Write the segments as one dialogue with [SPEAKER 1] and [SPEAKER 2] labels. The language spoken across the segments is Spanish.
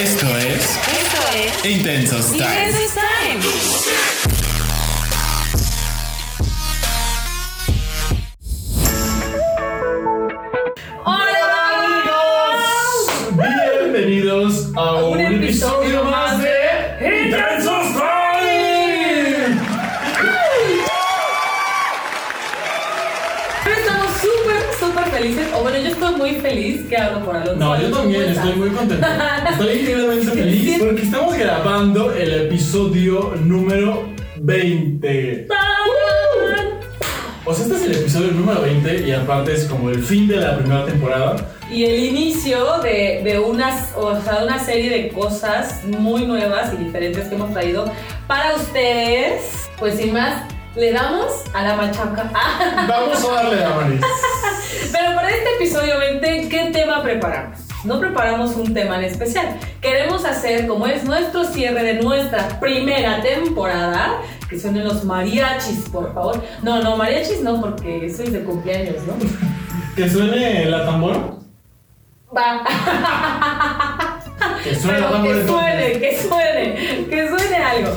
[SPEAKER 1] Esto es
[SPEAKER 2] Esto es
[SPEAKER 1] Intensos Time.
[SPEAKER 2] Intensos Time.
[SPEAKER 3] amigos! Bienvenidos a un,
[SPEAKER 2] Un episodio felices. O bueno, yo estoy muy feliz que hablo por Alonso.
[SPEAKER 3] No, yo también
[SPEAKER 2] ¿cómo
[SPEAKER 3] estoy muy contento. Estoy increíblemente feliz porque estamos grabando el episodio número 20.
[SPEAKER 2] ¡Tan!
[SPEAKER 3] O sea, este es el episodio número 20 y aparte es como el fin de la primera temporada.
[SPEAKER 2] Y el inicio de, de unas, o sea, una serie de cosas muy nuevas y diferentes que hemos traído para ustedes. Pues sin más, le damos a la machaca.
[SPEAKER 3] Vamos a darle a Maris.
[SPEAKER 2] Pero para este episodio 20, ¿qué tema preparamos? No preparamos un tema en especial. Queremos hacer, como es nuestro cierre de nuestra primera temporada, que suenen los mariachis, por favor. No, no, mariachis no, porque eso es de cumpleaños, ¿no?
[SPEAKER 3] Que suene la tambora.
[SPEAKER 2] Va.
[SPEAKER 3] Que suene
[SPEAKER 2] Pero que suene, que suene, que suene algo.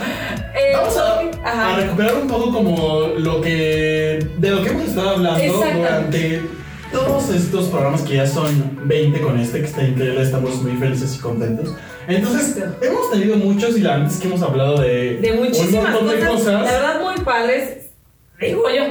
[SPEAKER 2] Eh,
[SPEAKER 3] Vamos a, a recuperar un poco como lo que de lo que hemos estado hablando durante todos estos programas que ya son 20 con este, que está increíble, estamos muy felices y contentos. Entonces,
[SPEAKER 2] Exacto.
[SPEAKER 3] hemos tenido muchos y antes que hemos hablado de,
[SPEAKER 2] de muchísimas
[SPEAKER 3] un montón
[SPEAKER 2] cosas,
[SPEAKER 3] de cosas.
[SPEAKER 2] la verdad, muy padres. Digo yo.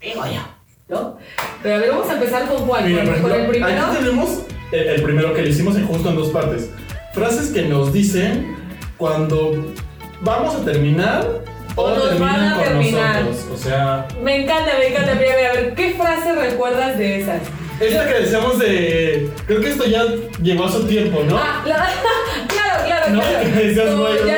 [SPEAKER 2] Digo yo. ¿No? Pero a ver, vamos a empezar con cuál.
[SPEAKER 3] Mira,
[SPEAKER 2] con, el primero.
[SPEAKER 3] aquí tenemos el, el primero que le hicimos en justo en dos partes. Frases que nos dicen cuando vamos a terminar o,
[SPEAKER 2] nos van a terminar.
[SPEAKER 3] nosotros. O sea,
[SPEAKER 2] Me encanta, me encanta. Mira, a ver, ¿qué frase recuerdas de esas?
[SPEAKER 3] esta que decíamos de. Creo que esto ya llegó a su tiempo, ¿no?
[SPEAKER 2] Ah, la- claro, claro,
[SPEAKER 3] No,
[SPEAKER 2] claro.
[SPEAKER 3] decías, güey,
[SPEAKER 2] ya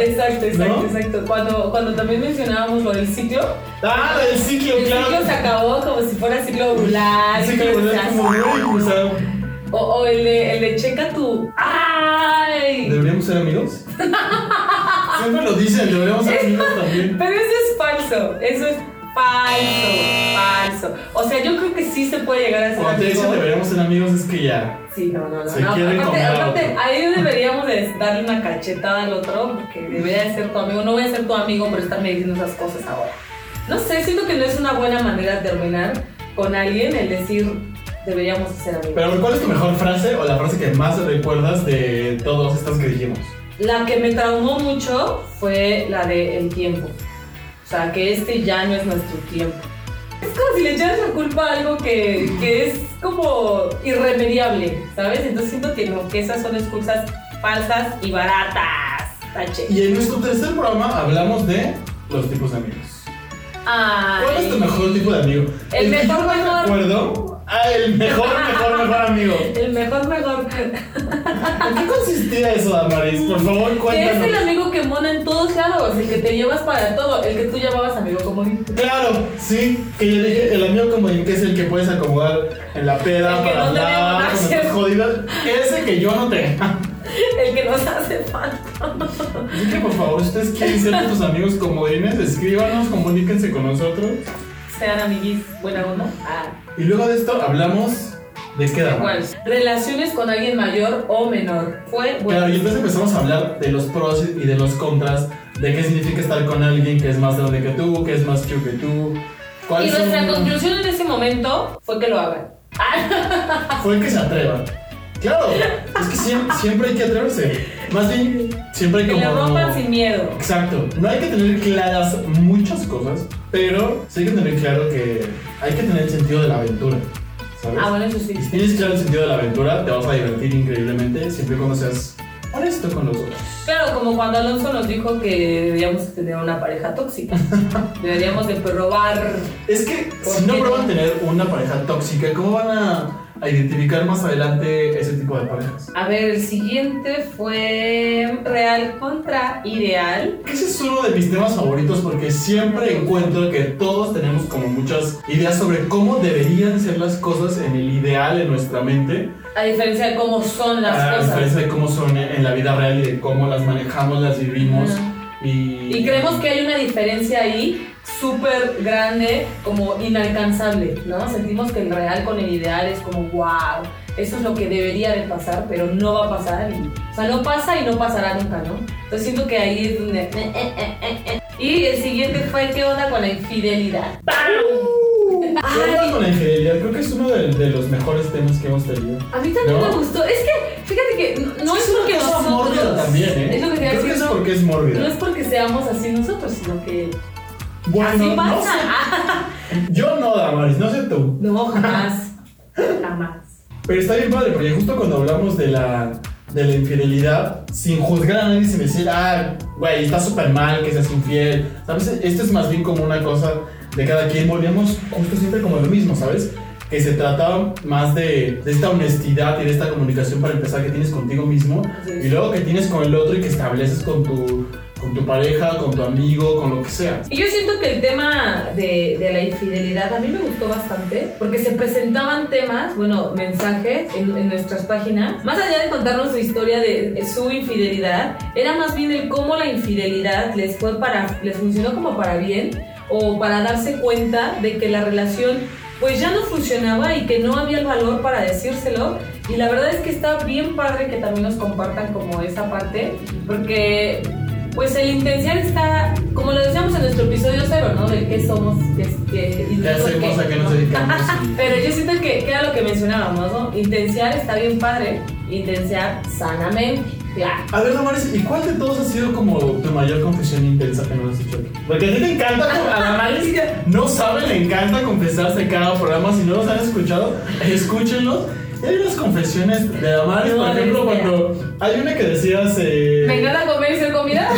[SPEAKER 2] Exacto, exacto,
[SPEAKER 3] ¿no?
[SPEAKER 2] exacto. Cuando, cuando también mencionábamos lo del ciclo,
[SPEAKER 3] Ah, el ciclo,
[SPEAKER 2] el
[SPEAKER 3] claro.
[SPEAKER 2] ciclo se acabó como si fuera ciclo ovular.
[SPEAKER 3] El ciclo, Como, sea,
[SPEAKER 2] O, o el, de, el de checa tu. ¡Ay!
[SPEAKER 3] ¿deberíamos ser amigos? Siempre lo dicen, deberíamos ser amigos también.
[SPEAKER 2] Pero eso es falso. Eso es falso. Falso. O sea, yo creo que sí se puede llegar a ser
[SPEAKER 3] Cuando te deberíamos ser amigos es que ya.
[SPEAKER 2] Sí, no, no, no.
[SPEAKER 3] Se
[SPEAKER 2] no.
[SPEAKER 3] quieren
[SPEAKER 2] Aparte, aparte, ahí deberíamos de darle una cachetada al otro porque debería de ser tu amigo. No voy a ser tu amigo por estarme diciendo esas cosas ahora. No sé, siento que no es una buena manera de terminar con alguien el decir deberíamos ser amigos.
[SPEAKER 3] Pero, ¿cuál es tu mejor frase o la frase que más recuerdas de todas estas que dijimos?
[SPEAKER 2] La que me traumó mucho fue la de el tiempo. O sea, que este ya no es nuestro tiempo. Es como si le echaras la culpa a algo que, que es como irremediable, ¿sabes? Entonces siento que, no, que esas son excusas falsas y baratas. Tache.
[SPEAKER 3] Y en nuestro tercer programa hablamos de los tipos de amigos.
[SPEAKER 2] Ay.
[SPEAKER 3] ¿Cuál es tu mejor tipo de amigo?
[SPEAKER 2] El
[SPEAKER 3] que
[SPEAKER 2] mejor,
[SPEAKER 3] yo más
[SPEAKER 2] mejor.
[SPEAKER 3] Ah, el mejor, mejor, mejor amigo.
[SPEAKER 2] El mejor, mejor.
[SPEAKER 3] ¿En qué consistía eso, Damaris? Por favor,
[SPEAKER 2] Que es
[SPEAKER 3] cuéntanos.
[SPEAKER 2] el amigo que mona en todos lados, el que te llevas para todo, el que tú llamabas amigo común.
[SPEAKER 3] Claro, sí, que yo dije, el amigo como que es el que puedes acomodar en la peda
[SPEAKER 2] El que
[SPEAKER 3] para
[SPEAKER 2] no
[SPEAKER 3] hablar, cuando
[SPEAKER 2] acceso.
[SPEAKER 3] estás jodida. Ese que yo no tenga.
[SPEAKER 2] El que nos hace falta.
[SPEAKER 3] Así que por favor, si ustedes quieren ser nuestros amigos comodines, escríbanos, comuníquense con nosotros.
[SPEAKER 2] Sean amiguis, buena onda. Ah.
[SPEAKER 3] Y luego de esto hablamos de qué
[SPEAKER 2] ¿Cuál?
[SPEAKER 3] Damaris.
[SPEAKER 2] Relaciones con alguien mayor o menor. Fue bueno.
[SPEAKER 3] Claro, y entonces empezamos a hablar de los pros y de los contras, de qué significa estar con alguien que es más grande que tú, que es más chico que tú.
[SPEAKER 2] Y
[SPEAKER 3] ¿Cuáles
[SPEAKER 2] nuestra
[SPEAKER 3] son-
[SPEAKER 2] conclusión en ese momento fue que lo hagan.
[SPEAKER 3] Fue que se atrevan. Claro, es que siempre, siempre hay que atreverse. Más bien, siempre hay
[SPEAKER 2] que
[SPEAKER 3] como...
[SPEAKER 2] lo rompan sin miedo.
[SPEAKER 3] Exacto, no hay que tener claras muchas cosas, pero sí hay que tener claro que hay que tener el sentido de la aventura, ¿sabes?
[SPEAKER 2] Ah, bueno, eso sí.
[SPEAKER 3] Y si tienes claro el sentido de la aventura, te vas a divertir increíblemente siempre y cuando seas honesto con los otros.
[SPEAKER 2] Claro, como cuando Alonso nos dijo que deberíamos tener una pareja tóxica. Deberíamos de probar.
[SPEAKER 3] Es que
[SPEAKER 2] ¿Por
[SPEAKER 3] si no prueban tener una pareja tóxica, ¿cómo van a, a identificar más adelante ese tipo de parejas?
[SPEAKER 2] A ver, el siguiente fue real contra ideal.
[SPEAKER 3] Ese es uno de mis temas favoritos porque siempre encuentro que todos tenemos como muchas ideas sobre cómo deberían ser las cosas en el ideal en nuestra mente,
[SPEAKER 2] A diferencia de cómo son las
[SPEAKER 3] a
[SPEAKER 2] cosas.
[SPEAKER 3] diferencia de cómo son en la vida real y de cómo las manejamos, las vivimos.
[SPEAKER 2] Ajá.
[SPEAKER 3] Y,
[SPEAKER 2] Y creemos que hay una diferencia ahí súper grande, como inalcanzable, ¿no? Sentimos que el real con el ideal es como wow. eso es lo que debería de pasar, pero no va a pasar. Y, o sea, no pasa y no pasará nunca, ¿no? Entonces siento que ahí es donde... eh, eh, eh. Y el siguiente fue, ¿qué onda con la infidelidad?
[SPEAKER 3] ¿Qué
[SPEAKER 2] Ay,
[SPEAKER 3] con la infidelidad? Creo que es uno de, de los mejores temas que hemos tenido.
[SPEAKER 2] a mí también
[SPEAKER 3] ¿No?
[SPEAKER 2] me gustó. Es que, fíjate que no, no es,
[SPEAKER 3] una
[SPEAKER 2] porque nosotros...
[SPEAKER 3] mórbida también, ¿eh?
[SPEAKER 2] Es lo que
[SPEAKER 3] Creo que es
[SPEAKER 2] no,
[SPEAKER 3] porque es mórbida.
[SPEAKER 2] no es porque seamos así nosotros, sino que
[SPEAKER 3] Bueno,
[SPEAKER 2] así
[SPEAKER 3] no
[SPEAKER 2] pasa.
[SPEAKER 3] sé. Yo no, Damaris, no sé tú.
[SPEAKER 2] No, jamás. Jamás.
[SPEAKER 3] Pero está bien padre, porque justo cuando hablamos de la, de la infidelidad, sin juzgar a nadie, sin decir, ah, güey, está súper mal que seas infiel. ¿Sabes? Esto es más bien como una cosa de cada quien. Volvíamos justo siempre como lo mismo, ¿sabes? Que se trataba más de, de esta honestidad y de esta comunicación para empezar que tienes contigo mismo y luego que tienes con el otro y que estableces con tu, con tu pareja, con tu amigo, con lo que sea.
[SPEAKER 2] Y yo siento que el tema de, de la infidelidad a mí me gustó bastante porque se presentaban temas, bueno, mensajes en, en nuestras páginas. Más allá de contarnos su historia de, de su infidelidad, era más bien el cómo la infidelidad les fue para, les funcionó como para bien o para darse cuenta de que la relación pues ya no funcionaba y que no había el valor para decírselo. Y la verdad es que está bien padre que también nos compartan como esa parte, porque pues el intención está, como lo decíamos en nuestro episodio cero, ¿no? De qué somos, qué, qué,
[SPEAKER 3] ¿Qué hacemos?
[SPEAKER 2] qué,
[SPEAKER 3] ¿A qué nos
[SPEAKER 2] ¿no?
[SPEAKER 3] dedicamos?
[SPEAKER 2] Pero yo siento que, que era lo que mencionábamos, ¿no? Intenciar está bien padre, intenciar sanamente, claro.
[SPEAKER 3] A ver, Damaris, ¿y cuál de todos ha sido como tu mayor confesión intensa que nos has aquí? Porque a ti te encanta, a Damaris no sabe, le encanta confesarse cada programa. Si no los han escuchado, escúchenlos. Y Hay unas confesiones de Damaris, por ejemplo, cuando hay una que decías. Eh,
[SPEAKER 2] Me encanta comer y ser comida.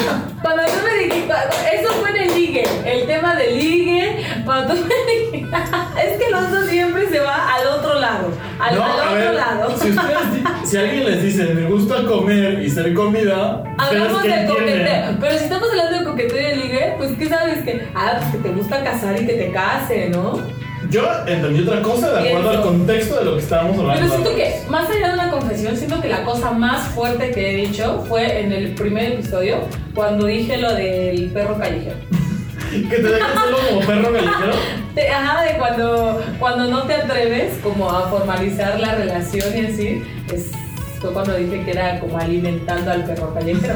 [SPEAKER 2] Cuando tú me dijiste, eso fue en el ligue, el tema del ligue, cuando es que el oso siempre se va al otro lado, al,
[SPEAKER 3] no,
[SPEAKER 2] al
[SPEAKER 3] a
[SPEAKER 2] otro
[SPEAKER 3] ver,
[SPEAKER 2] lado.
[SPEAKER 3] Si, ustedes si alguien les dice, me gusta comer y ser comida,
[SPEAKER 2] Hablamos
[SPEAKER 3] ¿ustedes qué
[SPEAKER 2] del
[SPEAKER 3] entienden?
[SPEAKER 2] coqueteo, pero si estamos hablando de coqueteo y de ligue, pues ¿qué sabes? Que, ah, pues que te gusta casar y que te case, ¿no?
[SPEAKER 3] Yo entendí otra cosa de acuerdo al contexto de lo que estábamos hablando.
[SPEAKER 2] Pero siento que, más allá de una confesión, siento que la cosa más fuerte que he dicho fue en el primer episodio, cuando dije lo del perro callejero.
[SPEAKER 3] Que te dejan solo como perro callejero.
[SPEAKER 2] Ajá, de cuando, cuando no te atreves como a formalizar la relación y así, es, fue cuando dije que era como alimentando al perro callejero.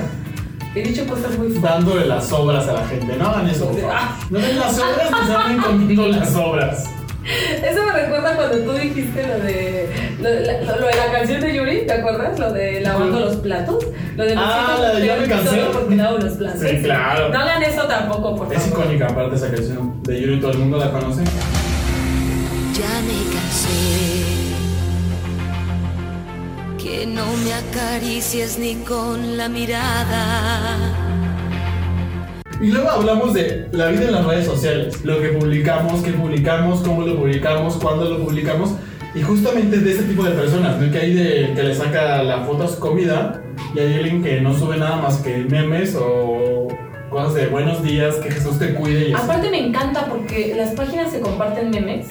[SPEAKER 2] He dicho cosas muy fuertes.
[SPEAKER 3] dándole las obras a la gente. No hagan eso, por favor. No den las obras ni se anden comiendo las obras.
[SPEAKER 2] Eso me recuerda cuando tú dijiste lo de lo, la- lo- lo de la canción de Yuri, ¿te acuerdas? Lo de lavando los platos. Lo de los
[SPEAKER 3] Ah, la de
[SPEAKER 2] Yuri solo porque lavo los platos.
[SPEAKER 3] Sí, claro.
[SPEAKER 2] No hagan eso tampoco, por
[SPEAKER 3] Es
[SPEAKER 2] favor.
[SPEAKER 3] icónica aparte esa canción de Yuri, todo el mundo la conoce.
[SPEAKER 1] Ya me cansé que no me acaricies ni con la mirada.
[SPEAKER 3] Y luego hablamos de la vida en las redes sociales, lo que publicamos, qué publicamos, cómo lo publicamos, cuándo lo publicamos. Y justamente de ese tipo de personas, ¿no? Que hay de que le saca la foto a su comida y hay alguien que no sube nada más que memes o cosas de buenos días, que Jesús te cuide y así.
[SPEAKER 2] Aparte me encanta porque las páginas que comparten memes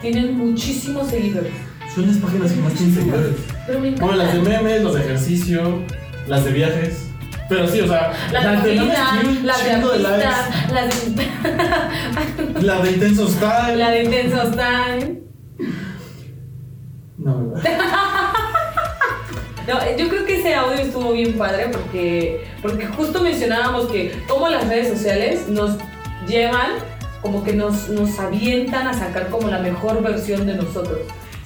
[SPEAKER 2] tienen muchísimos seguidores.
[SPEAKER 3] Son las páginas que más tienen seguidores.
[SPEAKER 2] Pero me encanta.
[SPEAKER 3] Bueno, las de memes, los de ejercicio, las de viajes. Pero sí, o sea,
[SPEAKER 2] Las
[SPEAKER 3] un
[SPEAKER 2] las de las
[SPEAKER 3] likes. La de Intenso Style.
[SPEAKER 2] la de Intensos Time.
[SPEAKER 3] No, ¿verdad?
[SPEAKER 2] No, yo creo que ese audio estuvo bien padre porque, porque justo mencionábamos que cómo las redes sociales nos llevan, como que nos, nos avientan a sacar como la mejor versión de nosotros.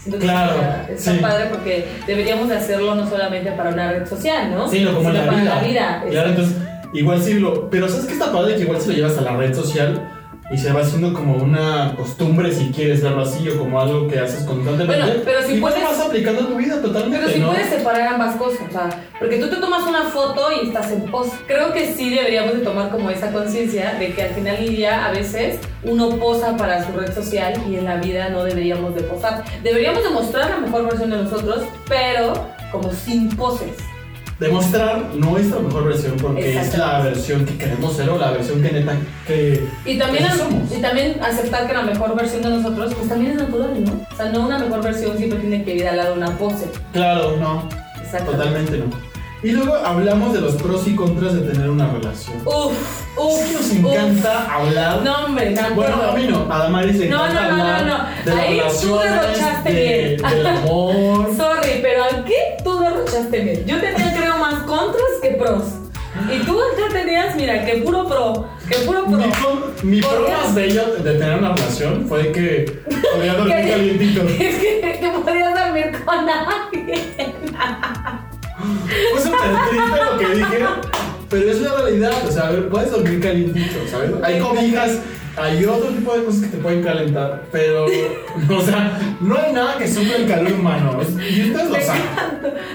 [SPEAKER 2] Que
[SPEAKER 3] Claro,
[SPEAKER 2] está,
[SPEAKER 3] sí.
[SPEAKER 2] padre porque deberíamos de hacerlo no solamente para una red social, ¿no?
[SPEAKER 3] Sí, no, como en la
[SPEAKER 2] para
[SPEAKER 3] vida.
[SPEAKER 2] la vida.
[SPEAKER 3] Claro, entonces, igual sí lo. Pero ¿sabes qué está padre? Que igual si lo llevas a la red social y se va haciendo como una costumbre, si quieres verlo así, o como algo que haces constantemente.
[SPEAKER 2] Bueno, pero si
[SPEAKER 3] igual
[SPEAKER 2] puedes-
[SPEAKER 3] lo vas aplicando en tu vida totalmente.
[SPEAKER 2] Pero si
[SPEAKER 3] ¿no?
[SPEAKER 2] puedes separar ambas cosas, o sea, porque tú te tomas una foto y estás en post. Creo que sí deberíamos de tomar como esa conciencia de que al final del día a veces uno posa para su red social y en la vida no deberíamos de posar. Deberíamos de mostrar la mejor versión de nosotros, pero como sin poses.
[SPEAKER 3] Demostrar nuestra mejor versión porque es la versión que queremos ser o la versión que neta que.
[SPEAKER 2] Y también,
[SPEAKER 3] que somos.
[SPEAKER 2] y también aceptar que la mejor versión de nosotros pues también es natural, ¿no? O sea, no una mejor versión siempre tiene que ir al lado de una pose.
[SPEAKER 3] Claro, no. Totalmente no. Y luego hablamos de los pros y contras de tener una relación.
[SPEAKER 2] Uf, uf,
[SPEAKER 3] Es que nos
[SPEAKER 2] uf.
[SPEAKER 3] encanta hablar.
[SPEAKER 2] No, hombre, de
[SPEAKER 3] Bueno, a mí no, a Damaris le
[SPEAKER 2] No,
[SPEAKER 3] encanta
[SPEAKER 2] no, no,
[SPEAKER 3] hablar
[SPEAKER 2] no, no.
[SPEAKER 3] de las
[SPEAKER 2] Ahí tú derrochaste
[SPEAKER 3] de-
[SPEAKER 2] bien.
[SPEAKER 3] del amor.
[SPEAKER 2] Sorry, aquí tú derrochaste bien. Yo tenía, que pros. Y tú ya tenías, mira, que puro pro, que puro pro.
[SPEAKER 3] Mi, pro- más bello de tener una relación fue que podía dormir
[SPEAKER 2] Que-
[SPEAKER 3] calientito.
[SPEAKER 2] Es que, que podías dormir con alguien.
[SPEAKER 3] Fue súper triste lo que dije, pero es la realidad. O sea, a ver, puedes dormir calientito, ¿sabes? Hay cobijas, hay otro tipo de cosas que te pueden calentar, pero, o sea, no hay nada que supla el calor humano. Y ustedes lo saben.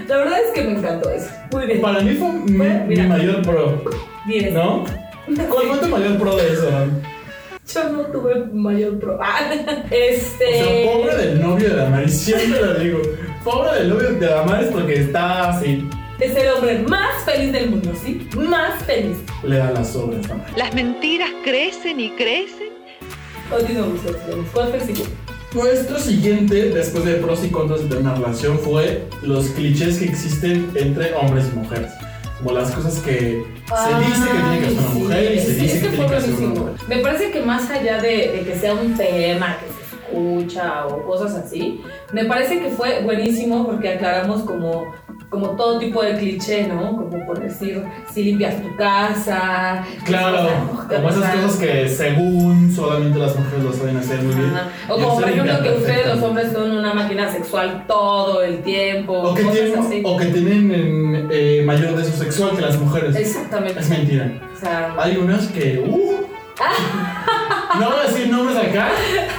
[SPEAKER 2] La verdad es que me encantó eso. Muy bien.
[SPEAKER 3] Para mí fue mi,
[SPEAKER 2] Bueno,
[SPEAKER 3] mi mayor pro,
[SPEAKER 2] Bien.
[SPEAKER 3] ¿no? ¿Cuál fue tu mayor pro de eso?
[SPEAKER 2] Yo no tuve mayor pro. Ah,
[SPEAKER 3] O sea,
[SPEAKER 2] Este.
[SPEAKER 3] pobre del novio de Damaris, siempre lo digo. Pobre del novio de Damaris porque está así,
[SPEAKER 2] Es el hombre más feliz del mundo, ¿sí? Más feliz.
[SPEAKER 3] le da las obras. Damaris.
[SPEAKER 4] Las mentiras crecen y crecen.
[SPEAKER 2] Continuamos, continuamos. ¿Cuál fue el siguiente?
[SPEAKER 3] Nuestro siguiente, después de pros y contras de una relación, fue los clichés que existen entre hombres y mujeres. Como las cosas que se dice que tiene que hacer una mujer y se
[SPEAKER 2] sí,
[SPEAKER 3] dice
[SPEAKER 2] este
[SPEAKER 3] que
[SPEAKER 2] fue
[SPEAKER 3] tiene que hacer una
[SPEAKER 2] buenísimo.
[SPEAKER 3] mujer.
[SPEAKER 2] Me parece que más allá de, de que sea un tema que se escucha o cosas así, me parece que fue buenísimo porque aclaramos como, como todo tipo de cliché, ¿no? Como por decir, si limpias tu casa.
[SPEAKER 3] Claro, como esas cosas que según solamente las mujeres lo saben hacer muy bien.
[SPEAKER 2] O como por ejemplo que ustedes los hombres son una máquina sexual todo el tiempo,
[SPEAKER 3] O que,
[SPEAKER 2] cosas
[SPEAKER 3] tienen,
[SPEAKER 2] así.
[SPEAKER 3] o que tienen eh, mayor deseo sexual que las mujeres.
[SPEAKER 2] Exactamente.
[SPEAKER 3] Es mentira.
[SPEAKER 2] O sea,
[SPEAKER 3] Hay unas que. Uh, no voy a decir nombres acá.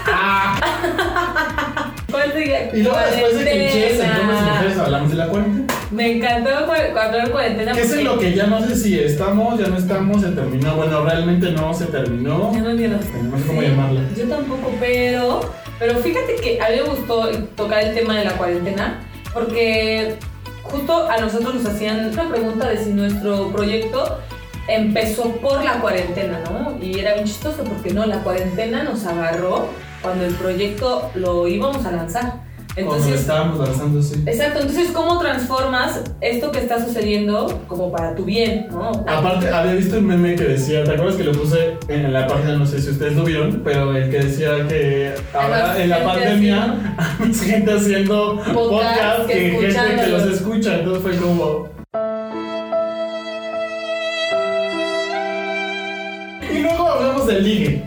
[SPEAKER 3] Ah,
[SPEAKER 2] ¿cuál sigue?
[SPEAKER 3] y luego después de clichés
[SPEAKER 2] Cuarentena.
[SPEAKER 3] mujeres hablamos de la cuarentena.
[SPEAKER 2] Me encantó cu- cuando era cuarentena.
[SPEAKER 3] Que es lo que ya no sé si estamos, ya no estamos, se terminó. Bueno, realmente no se terminó.
[SPEAKER 2] Ya no entiendo.
[SPEAKER 3] No sé cómo llamarla.
[SPEAKER 2] Yo tampoco, pero, pero fíjate que a mí me gustó tocar el tema de la cuarentena porque justo a nosotros nos hacían una pregunta de si nuestro proyecto empezó por la cuarentena, ¿no? Y era bien chistoso porque no, la cuarentena nos agarró cuando el proyecto lo íbamos a lanzar. Entonces,
[SPEAKER 3] estábamos lanzando, sí.
[SPEAKER 2] exacto, entonces ¿cómo transformas esto que está sucediendo como para tu bien, ¿no?
[SPEAKER 3] Aparte, había visto un meme que decía, ¿te acuerdas que lo puse en la página? No sé si ustedes lo vieron, pero el que decía que ahora en la pandemia hay gente haciendo podcast
[SPEAKER 2] que
[SPEAKER 3] que gente que los escucha. Entonces fue como. Y luego hablamos del ligue. De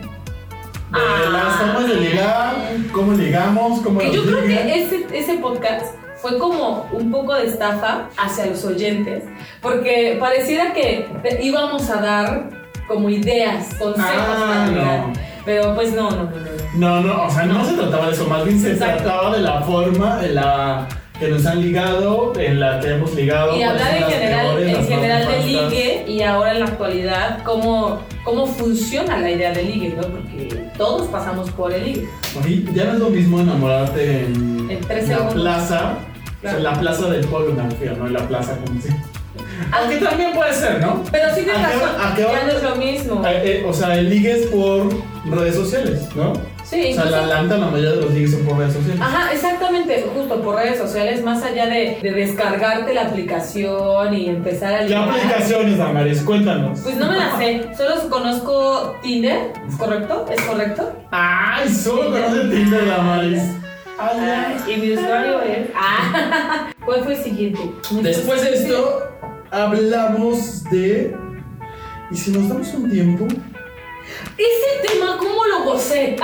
[SPEAKER 2] Ah.
[SPEAKER 3] las formas de ligar, cómo ligamos, cómo
[SPEAKER 2] Que yo creo que ese, ese podcast fue como un poco de estafa hacia los oyentes, porque pareciera que íbamos a dar como ideas, consejos
[SPEAKER 3] Ah,
[SPEAKER 2] para
[SPEAKER 3] no.
[SPEAKER 2] Pero pues no, no, no, no.
[SPEAKER 3] No, no, o sea, no se trataba de eso, más bien se
[SPEAKER 2] Exacto.
[SPEAKER 3] trataba de la forma en la que nos han ligado, en la que hemos ligado.
[SPEAKER 2] Y hablar en general,
[SPEAKER 3] peores,
[SPEAKER 2] en general de ligue y ahora en la actualidad, cómo, cómo funciona la idea de ligue, ¿no? Porque todos pasamos por el ligue.
[SPEAKER 3] Oye, ya no es lo mismo enamorarte en, la plaza, o sea,
[SPEAKER 2] Claro.
[SPEAKER 3] en la plaza del pueblo me refiero, no en la plaza como si. Aunque también puede ser, ¿no?
[SPEAKER 2] Pero sí tienes
[SPEAKER 3] ¿A qué hora-
[SPEAKER 2] razón, ya no es lo mismo.
[SPEAKER 3] Eh, eh, o sea, el ligue es por redes sociales, ¿no?
[SPEAKER 2] Sí,
[SPEAKER 3] O sea, la, la la mayoría de los ligues son por redes sociales.
[SPEAKER 2] Ajá, exactamente, justo por redes sociales, más allá de, de descargarte la aplicación y empezar a
[SPEAKER 3] ¿Qué aplicaciones, Damaris? Cuéntanos.
[SPEAKER 2] Pues no me la sé, solo conozco Tinder, ¿es correcto? ¿Es correcto?
[SPEAKER 3] Ay, solo conoce Tinder, Damaris. Ay,
[SPEAKER 2] Ay,
[SPEAKER 3] ya.
[SPEAKER 2] y mi usuario es. Ah, ¿Cuál fue el siguiente?
[SPEAKER 3] Después de esto, hablamos de. ¿Y si nos damos un tiempo?
[SPEAKER 2] Ese tema, ¿cómo lo gocé?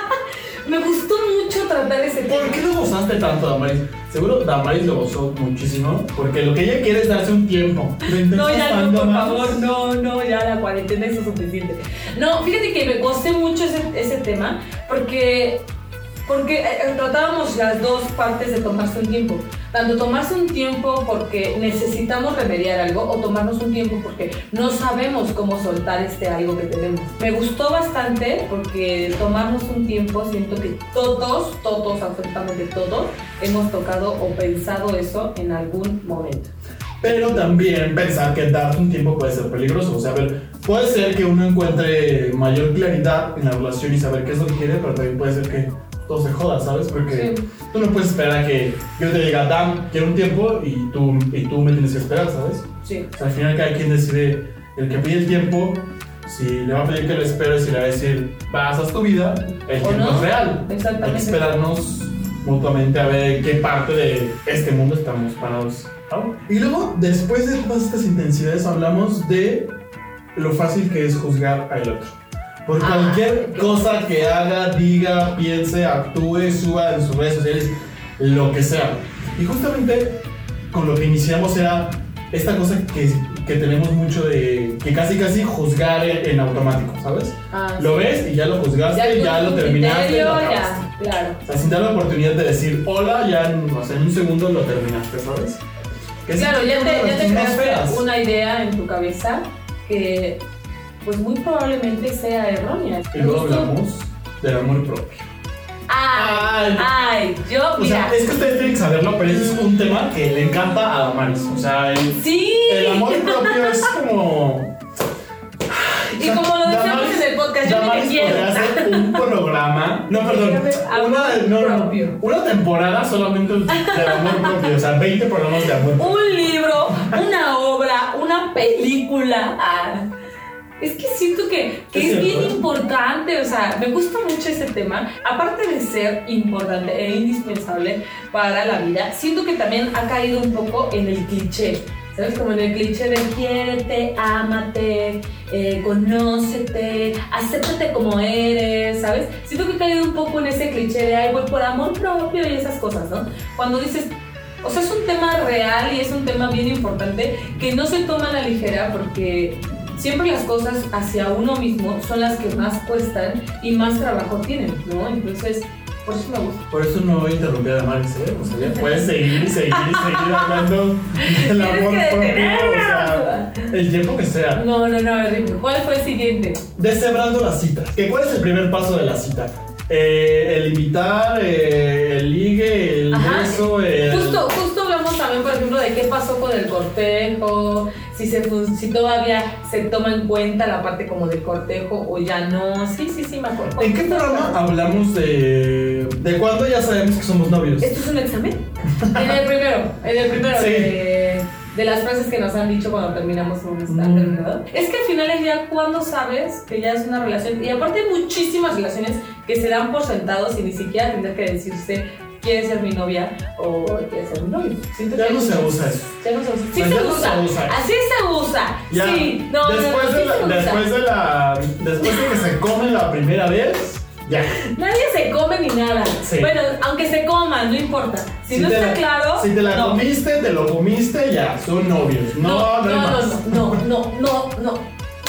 [SPEAKER 2] me gustó mucho tratar ese tema.
[SPEAKER 3] ¿Por qué lo gozaste tanto, Damaris? Seguro Damaris lo gozó muchísimo, porque lo que ella quiere es darse un tiempo.
[SPEAKER 2] No, ya no, por favor, no, no, ya la cuarentena es suficiente. No, fíjate que me costé mucho ese, ese tema porque, porque eh, eh, tratábamos las dos partes de tomarse un tiempo. Tanto tomarse un tiempo porque necesitamos remediar algo o tomarnos un tiempo porque no sabemos cómo soltar este algo que tenemos. Me gustó bastante porque tomarnos un tiempo, siento que todos, todos, absolutamente todos, hemos tocado o pensado eso en algún momento.
[SPEAKER 3] Pero también pensar que darte un tiempo puede ser peligroso. O sea, a ver, puede ser que uno encuentre mayor claridad en la relación y saber qué es lo que quiere, pero también puede ser que todo se joda, ¿sabes? Porque
[SPEAKER 2] Sí.
[SPEAKER 3] tú no puedes esperar a que yo te diga, Dan, quiero un tiempo y tú, y tú me tienes que esperar, ¿sabes?
[SPEAKER 2] Sí.
[SPEAKER 3] O sea, al final cada quien decide, el que pide el tiempo, si le va a pedir que lo espere, si le va a decir, vas, haz tu vida, el
[SPEAKER 2] O
[SPEAKER 3] tiempo
[SPEAKER 2] no.
[SPEAKER 3] es real. Hay que
[SPEAKER 2] Exactamente.
[SPEAKER 3] esperarnos mutuamente a ver en qué parte de este mundo estamos parados. Y luego, después de todas estas intensidades, hablamos de lo fácil que es juzgar al otro. Por
[SPEAKER 2] Ah,
[SPEAKER 3] cualquier cosa que haga, diga, piense, actúe, suba en sus redes sociales, lo que sea. Y justamente con lo que iniciamos era esta cosa que, que tenemos mucho de que casi casi juzgar en, en automático, ¿sabes?
[SPEAKER 2] Ah,
[SPEAKER 3] Lo
[SPEAKER 2] sí.
[SPEAKER 3] ves y ya lo juzgaste, ya,
[SPEAKER 2] con
[SPEAKER 3] lo terminaste.
[SPEAKER 2] criterio,
[SPEAKER 3] lo
[SPEAKER 2] ya, claro.
[SPEAKER 3] O sea, sin dar la oportunidad de decir hola, ya en, o sea, en un segundo lo terminaste, ¿sabes? Que
[SPEAKER 2] Claro, ya te, ya te creaste
[SPEAKER 3] feas.
[SPEAKER 2] una idea en tu cabeza que pues muy probablemente sea errónea.
[SPEAKER 3] Y luego hablamos del amor propio.
[SPEAKER 2] Ay, ay, yo,
[SPEAKER 3] O
[SPEAKER 2] mira,
[SPEAKER 3] sea, es que ustedes tienen que saberlo, pero ese es un tema que le encanta a Damaris. O sea, el,
[SPEAKER 2] sí.
[SPEAKER 3] el amor propio es como.
[SPEAKER 2] Y como lo decíamos
[SPEAKER 3] Damaris-
[SPEAKER 2] en el podcast, yo
[SPEAKER 3] Damaris
[SPEAKER 2] quiero.
[SPEAKER 3] podría hacer un programa. No, perdón. Una,
[SPEAKER 2] amor
[SPEAKER 3] no, una temporada solamente del amor propio. O sea, 20 programas de amor propio.
[SPEAKER 2] Un libro, una obra, una película. Ah, es que siento que, que
[SPEAKER 3] Es
[SPEAKER 2] bien importante, o sea, me gusta mucho ese tema. Aparte de ser importante e indispensable para la vida, siento que también ha caído un poco en el cliché. ¿Sabes? Como en el cliché de quiérete, ámate, eh, conócete, acéptate como eres, ¿sabes? Siento que he caído un poco en ese cliché de, ay, voy por amor propio y esas cosas, ¿no? Cuando dices, o sea, es un tema real y es un tema bien importante que no se toma a la ligera porque siempre las cosas hacia uno mismo son las que más cuestan y más trabajo tienen, ¿no? Entonces, por eso me gusta.
[SPEAKER 3] Por eso no voy a Damaris, ¿eh? O sea, puedes seguir y seguir y seguir hablando del amor propio. O sea, el tiempo que sea.
[SPEAKER 2] No, no, no. ¿Cuál fue el siguiente?
[SPEAKER 3] Deshebrando las citas. ¿Que ¿Cuál es el primer paso de la cita? Eh, el invitar, eh, el ligue, el
[SPEAKER 2] Ajá.
[SPEAKER 3] beso, el...
[SPEAKER 2] Justo, justo hablamos también, por ejemplo, de qué pasó con el cortejo, si, se, si todavía se toma en cuenta la parte como del cortejo o ya no. Sí, sí, sí, me acuerdo.
[SPEAKER 3] ¿En qué programa hablamos de... de cuándo ya sabemos que somos novios?
[SPEAKER 2] ¿Esto es un examen? En el primero, en el primero
[SPEAKER 3] Sí.
[SPEAKER 2] de, de las frases que nos han dicho cuando terminamos un está
[SPEAKER 3] Mm.
[SPEAKER 2] Es que al final es ya cuando sabes que ya es una relación. Y aparte hay muchísimas relaciones que se dan por sentados y ni siquiera tendrá que decirse quiere ser mi novia o quiere ser mi novio. Siento
[SPEAKER 3] Ya
[SPEAKER 2] que
[SPEAKER 3] no se usa eso.
[SPEAKER 2] Ya no se usa. Sí se,
[SPEAKER 3] no
[SPEAKER 2] usa.
[SPEAKER 3] se usa.
[SPEAKER 2] Así se usa.
[SPEAKER 3] Ya,
[SPEAKER 2] Sí, no, no, no,
[SPEAKER 3] después, de la, después de la... Después de que se come la primera vez, ya.
[SPEAKER 2] Nadie se come ni nada.
[SPEAKER 3] Sí.
[SPEAKER 2] Bueno, aunque se coma, no importa. Si, no está
[SPEAKER 3] la-
[SPEAKER 2] claro.
[SPEAKER 3] Si te la
[SPEAKER 2] no.
[SPEAKER 3] comiste, te lo comiste, ya, son novios. No, no, hay
[SPEAKER 2] no,
[SPEAKER 3] más.
[SPEAKER 2] no, no, no, no, no,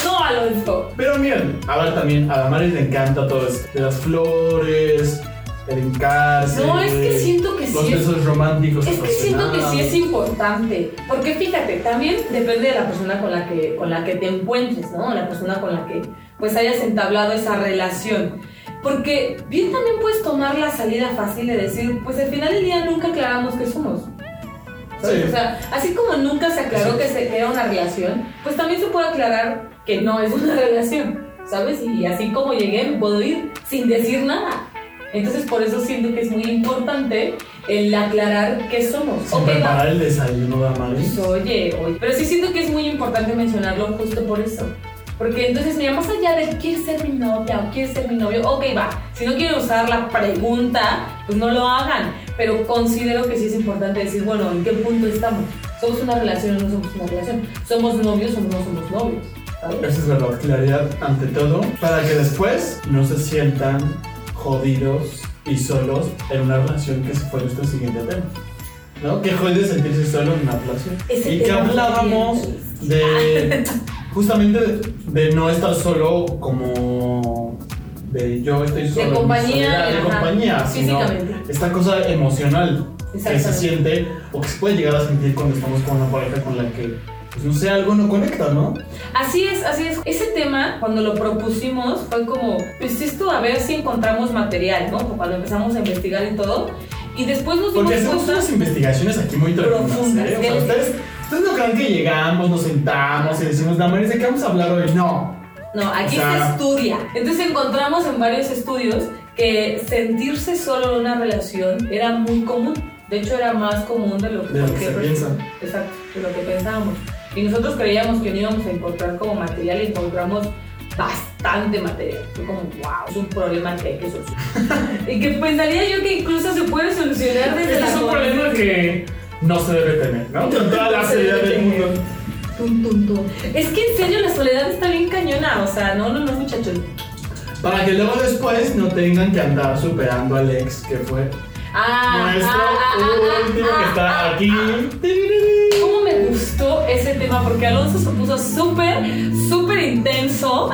[SPEAKER 2] no, Alonso.
[SPEAKER 3] Pero miren, a ver también, a Damaris le encanta todo esto. De las flores, el encarce.
[SPEAKER 2] No, es que siento que
[SPEAKER 3] Los
[SPEAKER 2] sí es-
[SPEAKER 3] besos románticos.
[SPEAKER 2] Es que siento que sí es importante, porque fíjate, también depende de la persona con la que con la que te encuentres, ¿no? La persona con la que pues hayas entablado esa relación. Porque bien también puedes tomar la salida fácil de decir, pues al final del día nunca aclaramos qué somos.
[SPEAKER 3] Sí.
[SPEAKER 2] O sea, así como nunca se aclaró
[SPEAKER 3] Sí.
[SPEAKER 2] que, se, que era una relación, pues también se puede aclarar que no es una relación, ¿sabes? Y así como llegué, me puedo ir sin decir nada. Entonces, por eso siento que es muy importante el aclarar qué somos.
[SPEAKER 3] Sin
[SPEAKER 2] va.
[SPEAKER 3] preparar el desayuno, Damaris.
[SPEAKER 2] Pues, oye, oye. Pero sí siento que es muy importante mencionarlo justo por eso. Porque entonces, mira, más allá de ¿quieres ser mi novia o quieres ser mi novio? Ok, va. Si no quieren usar la pregunta, pues no lo hagan. Pero considero que sí es importante decir, bueno, ¿en qué punto estamos? ¿Somos una relación o no somos una relación? ¿Somos novios o no somos novios? ¿Sabes?
[SPEAKER 3] Esa es verdad, claridad ante todo, para que después no se sientan jodidos y solos en una relación que fue nuestro siguiente tema. ¿No? Que jode sentirse solo en una relación.
[SPEAKER 2] Ese
[SPEAKER 3] y que hablábamos de justamente de, de no estar solo como de yo estoy solo. mi
[SPEAKER 2] compañía,
[SPEAKER 3] soledad, de
[SPEAKER 2] ajá,
[SPEAKER 3] compañía, sino esta cosa emocional que se siente o que se puede llegar a sentir cuando estamos con una pareja con la que, pues no sé, algo no conecta, ¿no?
[SPEAKER 2] Así es, así es. Ese tema, cuando lo propusimos, fue como, pues esto, a ver si encontramos material, ¿no? Cuando empezamos a investigar y todo. Y después nos dimos
[SPEAKER 3] Porque hacemos unas investigaciones aquí muy profundas. ¿eh? O sea, ustedes, ustedes no creen que llegamos, nos sentamos y decimos, Damaris, ¿de qué vamos a hablar hoy? No.
[SPEAKER 2] No, aquí
[SPEAKER 3] O sea-
[SPEAKER 2] se estudia. Entonces encontramos en varios estudios que sentirse solo en una relación era muy común. De hecho, era más común de lo que,
[SPEAKER 3] De lo que
[SPEAKER 2] cualquier
[SPEAKER 3] se
[SPEAKER 2] persona-
[SPEAKER 3] piensa.
[SPEAKER 2] Exacto, de lo que pensábamos. Y nosotros creíamos que no íbamos a encontrar como material y encontramos bastante material. Fue como, wow, es un problema que hay que solucionar. y que pensaría yo que incluso se puede solucionar desde
[SPEAKER 3] Este
[SPEAKER 2] la
[SPEAKER 3] es un problema que no se debe tener, ¿no? Con toda la seriedad del mundo.
[SPEAKER 2] Tum, tum, tum. Es que en serio la soledad está bien cañona, o sea, no, no, no, muchachos.
[SPEAKER 3] Para que luego después no tengan que andar superando al ex que fue
[SPEAKER 2] Ah,
[SPEAKER 3] nuestro
[SPEAKER 2] ah, ah,
[SPEAKER 3] último
[SPEAKER 2] ah,
[SPEAKER 3] que está aquí.
[SPEAKER 2] Ah. ¿Cómo me gustó ese tema? Porque Alonso se puso súper, súper intenso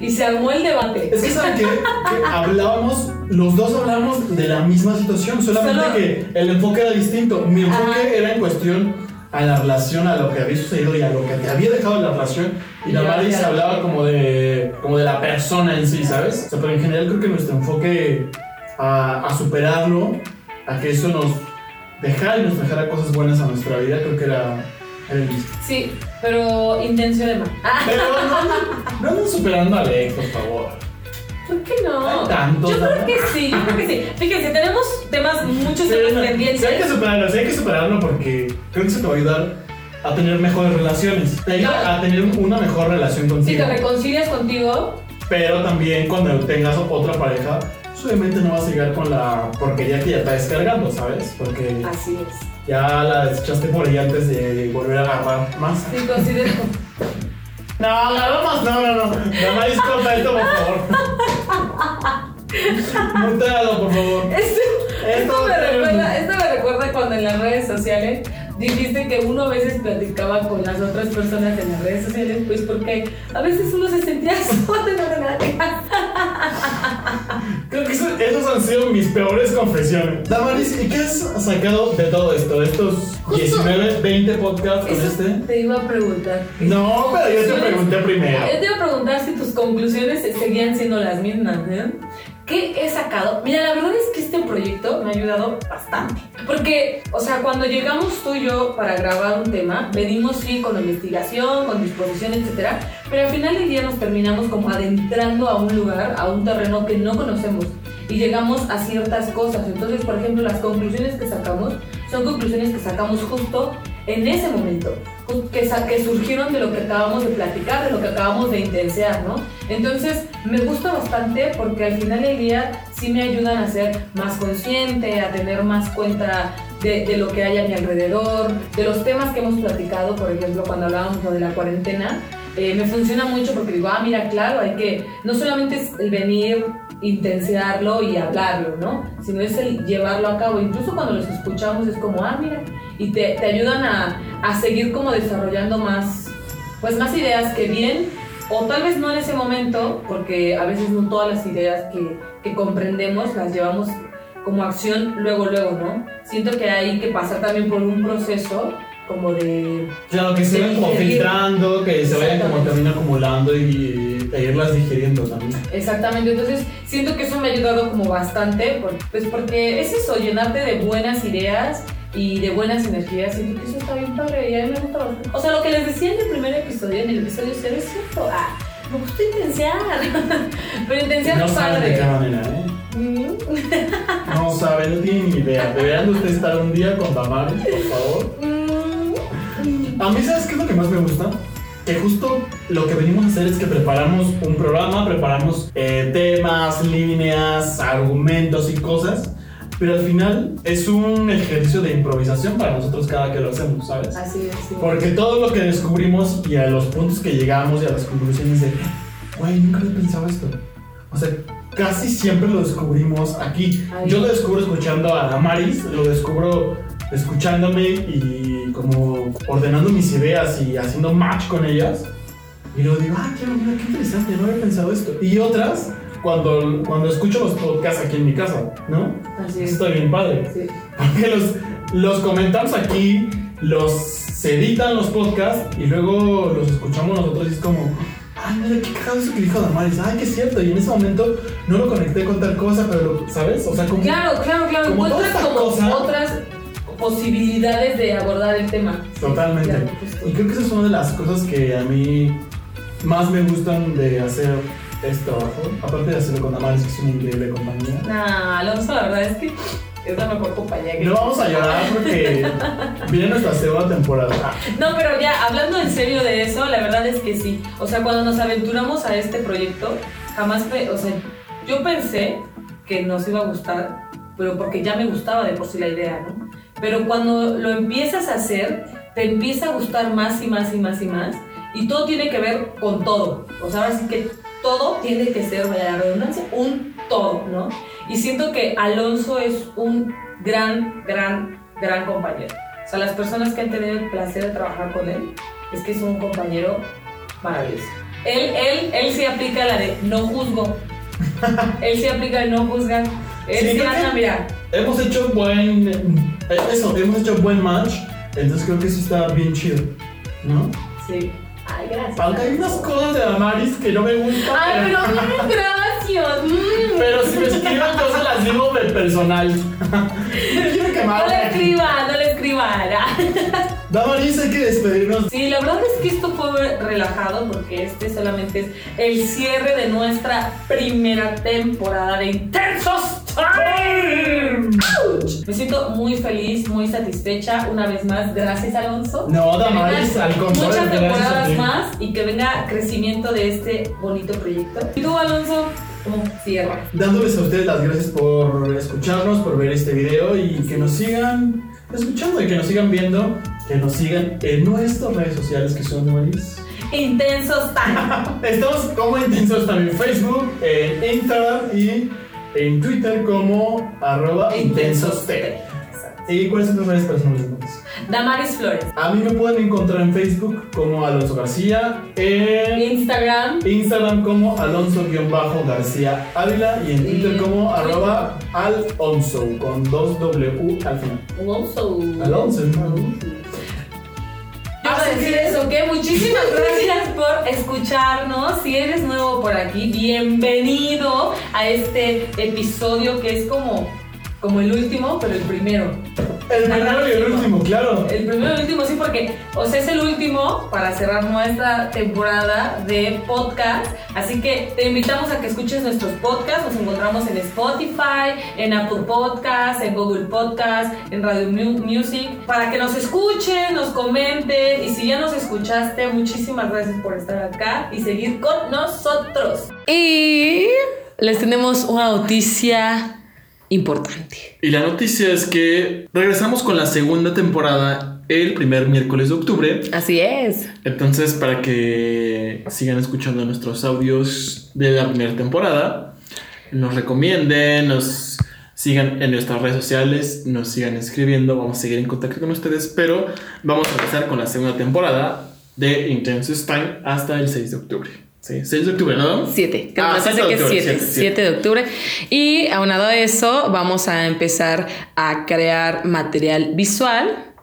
[SPEAKER 2] y se armó el debate.
[SPEAKER 3] Es que saben qué? que hablábamos, los dos hablábamos de la misma situación, solamente
[SPEAKER 2] Solo-
[SPEAKER 3] que el enfoque era distinto. Mi enfoque
[SPEAKER 2] Ajá.
[SPEAKER 3] era en cuestión a la relación, a lo que había sucedido y a lo que te había dejado la relación. Y la Mari se hablaba como de, como de la persona en sí, ¿sabes? O sea, pero en general creo que nuestro enfoque a, a superarlo, a que eso nos dejara y nos trajera cosas buenas a nuestra vida, creo que era el mismo.
[SPEAKER 2] Sí, pero intención de más.
[SPEAKER 3] Pero no, no anden superando a Alex, por favor.
[SPEAKER 2] ¿por qué no?
[SPEAKER 3] Hay tantos,
[SPEAKER 2] Yo creo
[SPEAKER 3] ¿no?
[SPEAKER 2] que sí, yo creo que sí. Fíjense, tenemos temas, muchos
[SPEAKER 3] Sí,
[SPEAKER 2] temas
[SPEAKER 3] no,
[SPEAKER 2] pendientes.
[SPEAKER 3] sí hay que superarlo, sí hay que superarlo porque creo que eso te va a ayudar a tener mejores relaciones. Te ayuda a tener una mejor relación
[SPEAKER 2] Si
[SPEAKER 3] contigo.
[SPEAKER 2] te reconcilias contigo,
[SPEAKER 3] Pero también cuando tengas otra pareja, pues, obviamente no vas a llegar con la porquería que ya está descargando, ¿sabes? Porque
[SPEAKER 2] así es.
[SPEAKER 3] Ya la desechaste por ahí antes de volver a agarrar más.
[SPEAKER 2] Sí, considero.
[SPEAKER 3] No, agarrar más, no, no, no. Nada más corta esto, por favor. Mutealo, por favor.
[SPEAKER 2] Esto, esto,
[SPEAKER 3] Esto
[SPEAKER 2] me recuerda, esto me recuerda cuando en las redes sociales dijiste que uno a veces platicaba con las otras personas en las redes sociales, pues porque a veces uno se sentía solo de nada que
[SPEAKER 3] Creo que eso- esos han sido mis peores confesiones. Damaris, ¿y qué has sacado de todo esto? De estos 19, 20 podcasts con este.
[SPEAKER 2] te iba a preguntar.
[SPEAKER 3] No, pero yo te pregunté primero.
[SPEAKER 2] Yo te iba a preguntar si tus conclusiones seguían siendo las mismas, ¿eh? ¿Qué he sacado? Mira, la verdad es que este proyecto me ha ayudado bastante. Porque, o sea, cuando llegamos tú y yo para grabar un tema, venimos sí con investigación, con disposición, etcétera, pero al final del día nos terminamos como adentrando a un lugar, a un terreno que no conocemos y llegamos a ciertas cosas. Entonces, por ejemplo, las conclusiones que sacamos son conclusiones que sacamos justo en ese momento, que, que surgieron de lo que acabamos de platicar, de lo que acabamos de intensear, ¿no? Entonces, me gusta bastante porque al final del día sí me ayudan a ser más consciente, a tener más cuenta de, de lo que hay a mi alrededor, de los temas que hemos platicado, por ejemplo, cuando hablábamos de la cuarentena. eh, me funciona mucho porque digo, ah, mira, claro, hay que, no solamente es el venir, intensearlo y hablarlo, ¿no? Sino es el llevarlo a cabo. Incluso cuando los escuchamos es como, ah, mira, y te, te ayudan a, a seguir como desarrollando más, pues más ideas que bien, o tal vez no en ese momento, porque a veces no todas las ideas que, que comprendemos las llevamos como acción luego, luego, ¿no? Siento que hay que pasar también por un proceso como de...
[SPEAKER 3] Claro, que se vayan como filtrando, que se vayan como también acumulando y, e irlas digiriendo también.
[SPEAKER 2] Exactamente, entonces siento que eso me ha ayudado como bastante, por- pues porque es eso, llenarte de buenas ideas y de buenas energías, siento que eso está bien padre y a mí me gusta bastante. O sea, lo que les decía en el primer episodio, en el episodio cero, es cierto, ah, me gusta intensear, pero intensear
[SPEAKER 3] No saben de qué
[SPEAKER 2] padre.
[SPEAKER 3] manera, ¿eh?
[SPEAKER 2] Mm.
[SPEAKER 3] No saben, no tienen ni idea. Deberían de ustedes estar un día con Damaris, por favor.
[SPEAKER 2] Mm.
[SPEAKER 3] A mí, ¿sabes qué es lo que más me gusta? Que justo lo que venimos a hacer es que preparamos un programa, preparamos eh, temas, líneas, argumentos y cosas, pero al final es un ejercicio de improvisación para nosotros cada que lo hacemos, ¿sabes?
[SPEAKER 2] Así es, sí.
[SPEAKER 3] Porque todo lo que descubrimos y a los puntos que llegamos y a las conclusiones de, güey, nunca había pensado esto. O sea, casi siempre lo descubrimos aquí.
[SPEAKER 2] Ahí.
[SPEAKER 3] Yo lo descubro escuchando a Damaris, lo descubro escuchándome y como ordenando mis ideas y haciendo match con ellas. Y luego digo, ah, claro, mira, qué interesante, no había pensado esto. Y otras, cuando, cuando escucho los podcasts aquí en mi casa, ¿no?
[SPEAKER 2] Así es.
[SPEAKER 3] Estoy bien padre.
[SPEAKER 2] Sí.
[SPEAKER 3] Porque los, los comentamos aquí, los se editan los podcasts y luego los escuchamos nosotros y es como, ay, mira, qué cagado eso que dijo Damaris, ay, que es cierto. Y en ese momento no lo conecté con tal cosa, pero, ¿sabes? O sea, como.
[SPEAKER 2] Claro, claro, claro.
[SPEAKER 3] Como
[SPEAKER 2] Encuentras como
[SPEAKER 3] cosa-
[SPEAKER 2] otras posibilidades de abordar el tema.
[SPEAKER 3] Totalmente.
[SPEAKER 2] Claro.
[SPEAKER 3] Y creo que esa es una de las cosas que a mí más me gustan de hacer este trabajo. Aparte de hacerlo con Damaris, que es una increíble compañía.
[SPEAKER 2] Nah, Alonso, la verdad es que Es la mejor compañía que
[SPEAKER 3] No vamos a llorar porque viene nuestra segunda temporada.
[SPEAKER 2] No, pero ya, hablando en serio de eso, la verdad es que sí. O sea, cuando nos aventuramos a este proyecto, jamás, o sea, yo pensé que nos iba a gustar, pero porque ya me gustaba de por sí la idea, ¿no? Pero cuando lo empiezas a hacer, te empieza a gustar más y más y más y más, y todo tiene que ver con todo. O sea, ahora sí que todo tiene que ser, vaya la redundancia, un todo, ¿no? Y siento que Alonso es un gran, gran, gran compañero. O sea, las personas que han tenido el placer de trabajar con él, es que es un compañero maravilloso. Él, él, él sí aplica la de no juzgo. él sí aplica el no juzgar. Él
[SPEAKER 3] Sí,
[SPEAKER 2] sí, anda, mira.
[SPEAKER 3] Hemos hecho buen. eh, Eso, hemos hecho buen match. Entonces creo que eso está bien chido. ¿No?
[SPEAKER 2] Sí. Ay, gracias.
[SPEAKER 3] Aunque hay unas cosas de Damaris que no me gustan.
[SPEAKER 2] Ay, pero gracias. mm.
[SPEAKER 3] Pero si me escriben cosas las digo de personal. no
[SPEAKER 2] le escriba, no le escriba.
[SPEAKER 3] Damaris, hay que despedirnos.
[SPEAKER 2] Sí, la verdad es que esto fue relajado porque este solamente es el cierre de nuestra primera temporada de Intensos Time. Ouch. Me siento muy feliz, muy satisfecha una vez más. Gracias, Alonso.
[SPEAKER 3] No, Damaris, al contrario,
[SPEAKER 2] Muchas temporadas más y que venga crecimiento de este bonito proyecto. ¿Y tú, Alonso? ¿Cómo cierras?
[SPEAKER 3] Dándoles a ustedes las gracias por escucharnos, por ver este video y que nos sigan escuchando y que nos sigan viendo, que nos sigan en nuestras redes sociales que son Damaris.
[SPEAKER 2] Intensos Time.
[SPEAKER 3] Estamos como intensos también en Facebook, en Instagram y en Twitter como arroba intensostv. ¿Y cuáles son tus redes personales?
[SPEAKER 2] Damaris Flores.
[SPEAKER 3] A mí me pueden encontrar en Facebook como Alonso García, en
[SPEAKER 2] Instagram.
[SPEAKER 3] Instagram como Alonso-García Ávila y en Twitter como arroba Alonso con dos W al final.
[SPEAKER 2] Alonso.
[SPEAKER 3] Alonso, ¿no?
[SPEAKER 2] Yo iba a decir eso, que muchísimas gracias por escucharnos. Si eres nuevo por aquí, bienvenido a este episodio que es como, como el último, pero el primero.
[SPEAKER 3] El primero y el último, claro.
[SPEAKER 2] El primero y el último, sí, porque, o sea, es el último para cerrar nuestra temporada de podcast. Así que te invitamos a que escuches nuestros podcasts. Nos encontramos en Spotify, en Apple Podcasts, en Google Podcasts, en Radio Mu- Music, para que nos escuchen, nos comenten. Y si ya nos escuchaste, muchísimas gracias por estar acá y seguir con nosotros. Y les tenemos una noticia importante.
[SPEAKER 3] Y la noticia es que regresamos con la segunda temporada el primer miércoles de octubre.
[SPEAKER 2] Así es.
[SPEAKER 3] Entonces, para que sigan escuchando nuestros audios de la primera temporada, nos recomienden, nos sigan en nuestras redes sociales, nos sigan escribiendo, vamos a seguir en contacto con ustedes, pero vamos a empezar con la segunda temporada de Intense Time hasta el 6 de octubre. Sí, 6 de octubre, ¿no?
[SPEAKER 2] 7, que
[SPEAKER 3] Ah,
[SPEAKER 2] me parece que es
[SPEAKER 3] octubre,
[SPEAKER 2] 7,
[SPEAKER 3] siete,
[SPEAKER 2] 7 de octubre. Y aunado a eso, vamos a empezar a crear material visual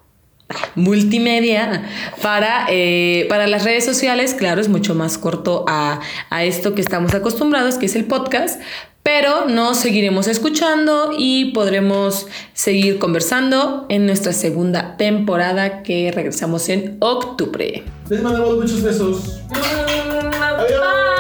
[SPEAKER 2] multimedia para, eh, para las redes sociales. Claro, es mucho más corto a, a esto que estamos acostumbrados, que es el podcast. Pero nos seguiremos escuchando y podremos seguir conversando en nuestra segunda temporada que regresamos en octubre.
[SPEAKER 3] Les mandamos muchos besos. 可以